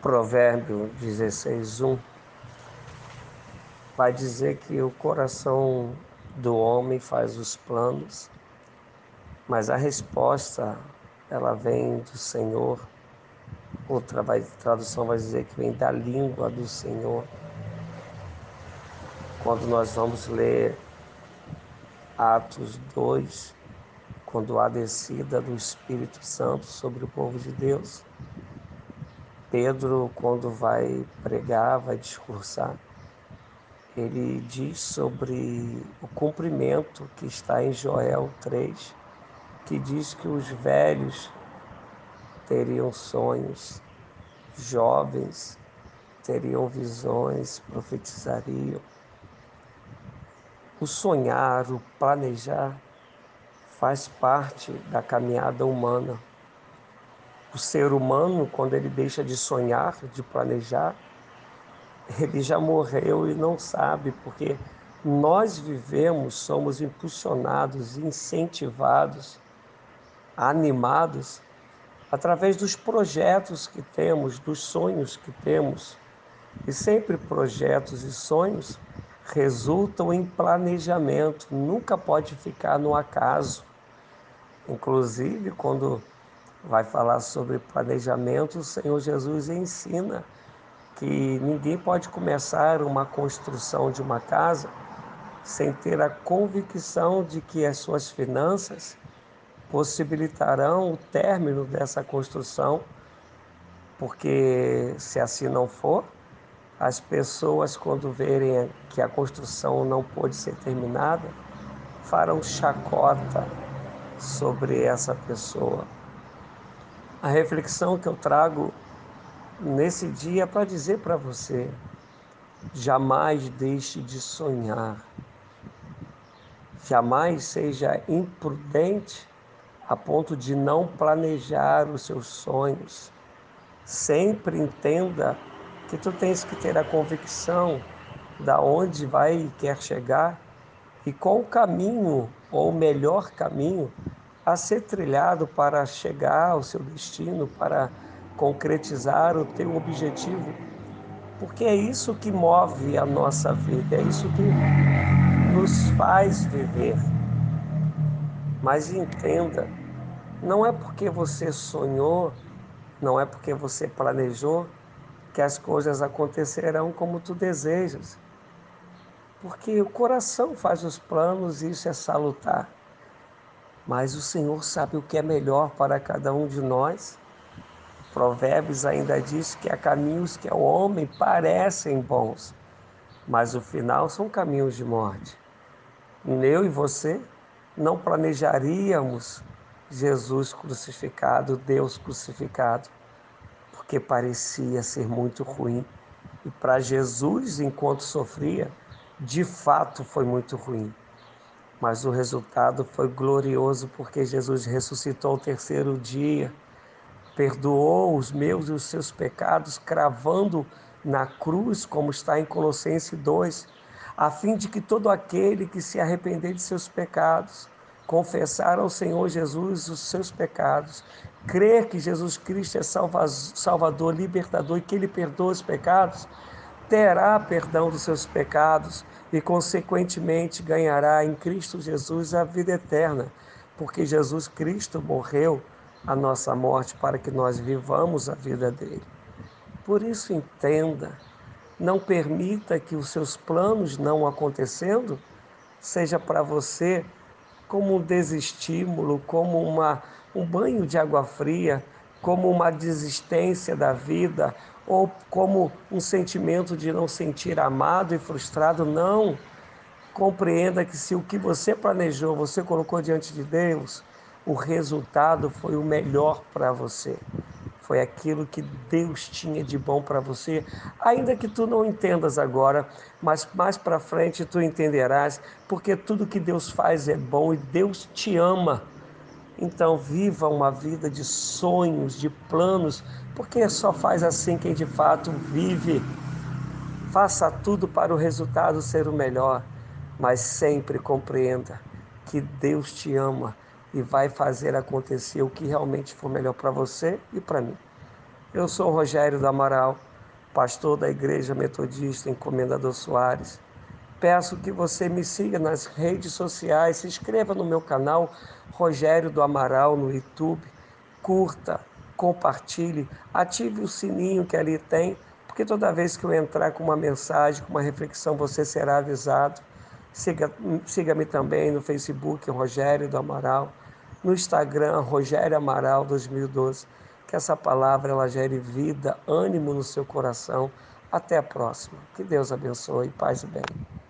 Provérbio 16:1 vai dizer que o coração do homem faz os planos, mas a resposta ela vem do Senhor. Outra vai, tradução vai dizer que vem da língua do Senhor. Quando nós vamos ler Atos 2, quando há descida do Espírito Santo sobre o povo de Deus, Pedro, quando vai pregar, vai discursar, ele diz sobre o cumprimento que está em Joel 3, que diz que os velhos teriam sonhos, jovens teriam visões, profetizariam. O sonhar, o planejar, faz parte da caminhada humana. O ser humano, quando ele deixa de sonhar, de planejar, ele já morreu e não sabe, porque nós vivemos, somos impulsionados, incentivados, animados através dos projetos que temos, dos sonhos que temos. E sempre projetos e sonhos resultam em planejamento, nunca pode ficar no acaso. Inclusive, quando vai falar sobre planejamento, o Senhor Jesus ensina que ninguém pode começar uma construção de uma casa sem ter a convicção de que as suas finanças possibilitarão o término dessa construção, porque se assim não for, as pessoas, quando verem que a construção não pode ser terminada, farão chacota sobre essa pessoa. A reflexão que eu trago nesse dia para dizer para você: jamais deixe de sonhar, jamais seja imprudente a ponto de não planejar os seus sonhos. Sempre entenda que tu tens que ter a convicção da onde vai e quer chegar e qual o caminho ou o melhor caminho a ser trilhado para chegar ao seu destino, para concretizar o teu objetivo, porque é isso que move a nossa vida, é isso que nos faz viver. Mas entenda, não é porque você sonhou, não é porque você planejou que as coisas acontecerão como tu desejas. Porque o coração faz os planos e isso é salutar. Mas o Senhor sabe o que é melhor para cada um de nós Provérbios ainda diz que há caminhos que ao homem parecem bons, mas o final são caminhos de morte. Eu e você não planejaríamos Jesus crucificado, Deus crucificado, porque parecia ser muito ruim. E para Jesus, enquanto sofria, de fato foi muito ruim. Mas o resultado foi glorioso, porque Jesus ressuscitou ao terceiro dia perdoou os meus e os seus pecados, cravando na cruz, como está em Colossenses 2, a fim de que todo aquele que se arrepender de seus pecados, confessar ao Senhor Jesus os seus pecados, crer que Jesus Cristo é Salvador, libertador e que Ele perdoa os pecados, terá perdão dos seus pecados e, consequentemente, ganhará em Cristo Jesus a vida eterna, porque Jesus Cristo morreu a nossa morte para que nós vivamos a vida dele. Por isso, entenda, não permita que os seus planos não acontecendo seja para você como um desestímulo, como uma, um banho de água fria, como uma desistência da vida ou como um sentimento de não sentir amado e frustrado. Não. Compreenda que se o que você planejou, você colocou diante de Deus, o resultado foi o melhor para você. Foi aquilo que Deus tinha de bom para você, ainda que tu não entendas agora, mas mais para frente tu entenderás, porque tudo que Deus faz é bom e Deus te ama. Então viva uma vida de sonhos, de planos, porque só faz assim quem de fato vive. Faça tudo para o resultado ser o melhor, mas sempre compreenda que Deus te ama e vai fazer acontecer o que realmente for melhor para você e para mim. Eu sou Rogério do Amaral, pastor da Igreja Metodista Encomendador Soares. Peço que você me siga nas redes sociais, se inscreva no meu canal Rogério do Amaral no YouTube, curta, compartilhe, ative o sininho que ali tem, porque toda vez que eu entrar com uma mensagem, com uma reflexão, você será avisado. Siga-me siga também no Facebook, Rogério do Amaral, no Instagram, Rogério Amaral 2012. Que essa palavra ela gere vida, ânimo no seu coração. Até a próxima. Que Deus abençoe. Paz e bem.